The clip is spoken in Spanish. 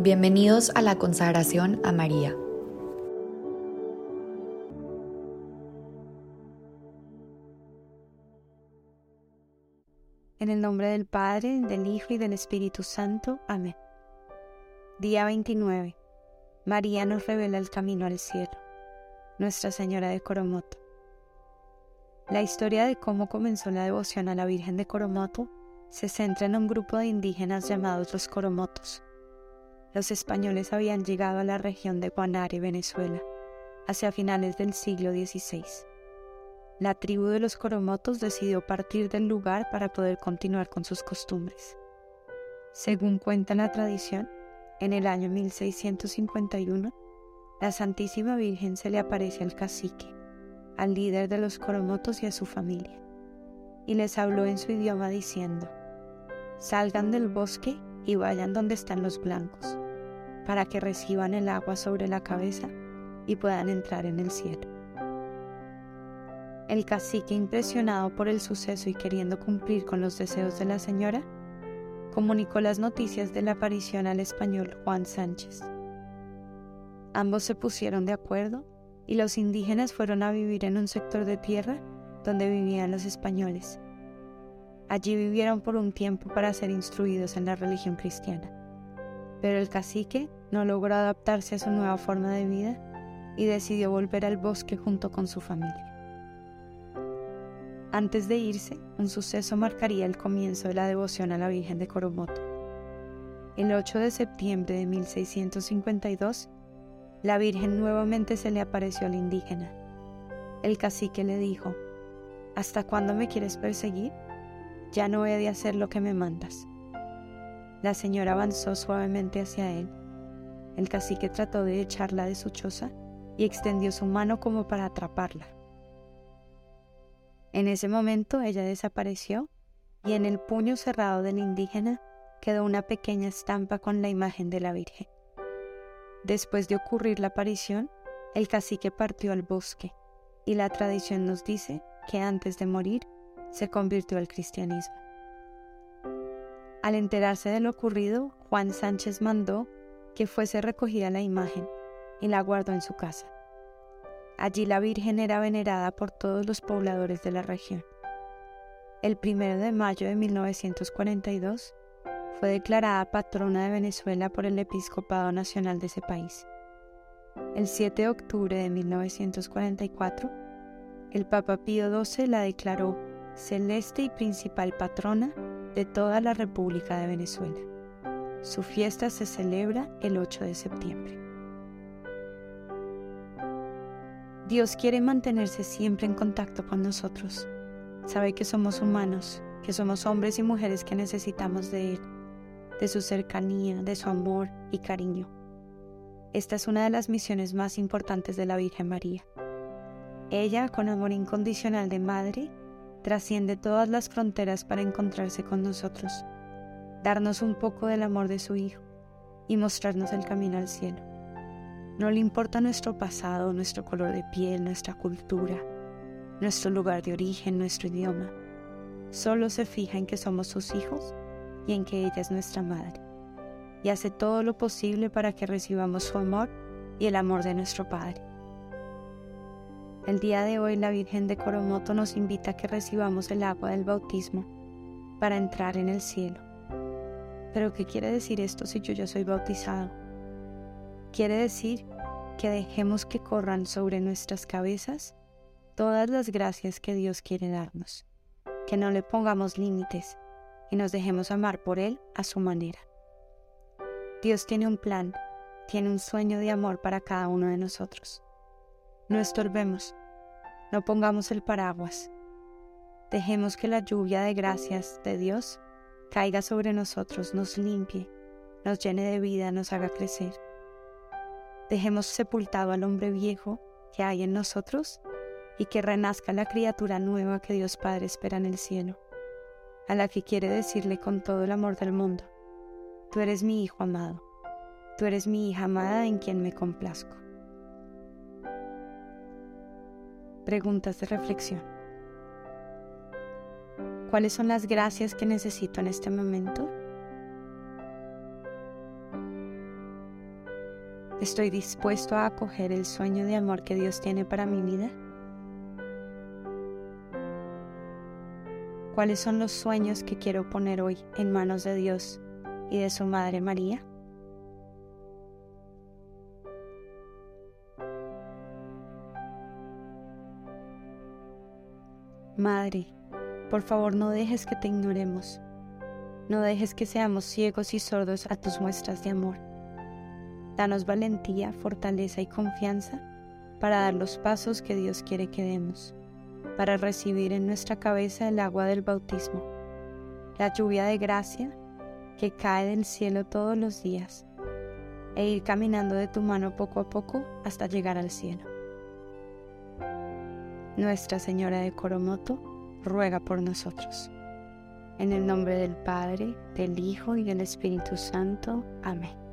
Bienvenidos a la consagración a María. En el nombre del Padre, del Hijo y del Espíritu Santo. Amén. Día 29. María nos revela el camino al cielo. Nuestra Señora de Coromoto. La historia de cómo comenzó la devoción a la Virgen de Coromoto se centra en un grupo de indígenas llamados los Coromotos los españoles habían llegado a la región de Guanare, Venezuela, hacia finales del siglo XVI. La tribu de los Coromotos decidió partir del lugar para poder continuar con sus costumbres. Según cuenta la tradición, en el año 1651, la Santísima Virgen se le aparece al cacique, al líder de los Coromotos y a su familia, y les habló en su idioma diciendo, Salgan del bosque y vayan donde están los blancos para que reciban el agua sobre la cabeza y puedan entrar en el cielo. El cacique, impresionado por el suceso y queriendo cumplir con los deseos de la señora, comunicó las noticias de la aparición al español Juan Sánchez. Ambos se pusieron de acuerdo y los indígenas fueron a vivir en un sector de tierra donde vivían los españoles. Allí vivieron por un tiempo para ser instruidos en la religión cristiana. Pero el cacique no logró adaptarse a su nueva forma de vida y decidió volver al bosque junto con su familia. Antes de irse, un suceso marcaría el comienzo de la devoción a la Virgen de Coromoto. El 8 de septiembre de 1652, la Virgen nuevamente se le apareció al indígena. El cacique le dijo, ¿Hasta cuándo me quieres perseguir? Ya no he de hacer lo que me mandas. La señora avanzó suavemente hacia él. El cacique trató de echarla de su choza y extendió su mano como para atraparla. En ese momento ella desapareció y en el puño cerrado del indígena quedó una pequeña estampa con la imagen de la Virgen. Después de ocurrir la aparición, el cacique partió al bosque y la tradición nos dice que antes de morir se convirtió al cristianismo. Al enterarse de lo ocurrido, Juan Sánchez mandó que fuese recogida la imagen y la guardó en su casa. Allí la Virgen era venerada por todos los pobladores de la región. El 1 de mayo de 1942 fue declarada patrona de Venezuela por el Episcopado Nacional de ese país. El 7 de octubre de 1944, el Papa Pío XII la declaró celeste y principal patrona de toda la República de Venezuela. Su fiesta se celebra el 8 de septiembre. Dios quiere mantenerse siempre en contacto con nosotros. Sabe que somos humanos, que somos hombres y mujeres que necesitamos de Él, de su cercanía, de su amor y cariño. Esta es una de las misiones más importantes de la Virgen María. Ella, con amor incondicional de madre, trasciende todas las fronteras para encontrarse con nosotros, darnos un poco del amor de su Hijo y mostrarnos el camino al cielo. No le importa nuestro pasado, nuestro color de piel, nuestra cultura, nuestro lugar de origen, nuestro idioma. Solo se fija en que somos sus hijos y en que ella es nuestra madre. Y hace todo lo posible para que recibamos su amor y el amor de nuestro Padre. El día de hoy la Virgen de Coromoto nos invita a que recibamos el agua del bautismo para entrar en el cielo. Pero ¿qué quiere decir esto si yo ya soy bautizado? Quiere decir que dejemos que corran sobre nuestras cabezas todas las gracias que Dios quiere darnos, que no le pongamos límites y nos dejemos amar por Él a su manera. Dios tiene un plan, tiene un sueño de amor para cada uno de nosotros. No estorbemos, no pongamos el paraguas. Dejemos que la lluvia de gracias de Dios caiga sobre nosotros, nos limpie, nos llene de vida, nos haga crecer. Dejemos sepultado al hombre viejo que hay en nosotros y que renazca la criatura nueva que Dios Padre espera en el cielo, a la que quiere decirle con todo el amor del mundo, tú eres mi hijo amado, tú eres mi hija amada en quien me complazco. Preguntas de reflexión. ¿Cuáles son las gracias que necesito en este momento? ¿Estoy dispuesto a acoger el sueño de amor que Dios tiene para mi vida? ¿Cuáles son los sueños que quiero poner hoy en manos de Dios y de su Madre María? Madre, por favor no dejes que te ignoremos. No dejes que seamos ciegos y sordos a tus muestras de amor. Danos valentía, fortaleza y confianza para dar los pasos que Dios quiere que demos, para recibir en nuestra cabeza el agua del bautismo, la lluvia de gracia que cae del cielo todos los días, e ir caminando de tu mano poco a poco hasta llegar al cielo. Nuestra Señora de Coromoto, ruega por nosotros. En el nombre del Padre, del Hijo y del Espíritu Santo. Amén.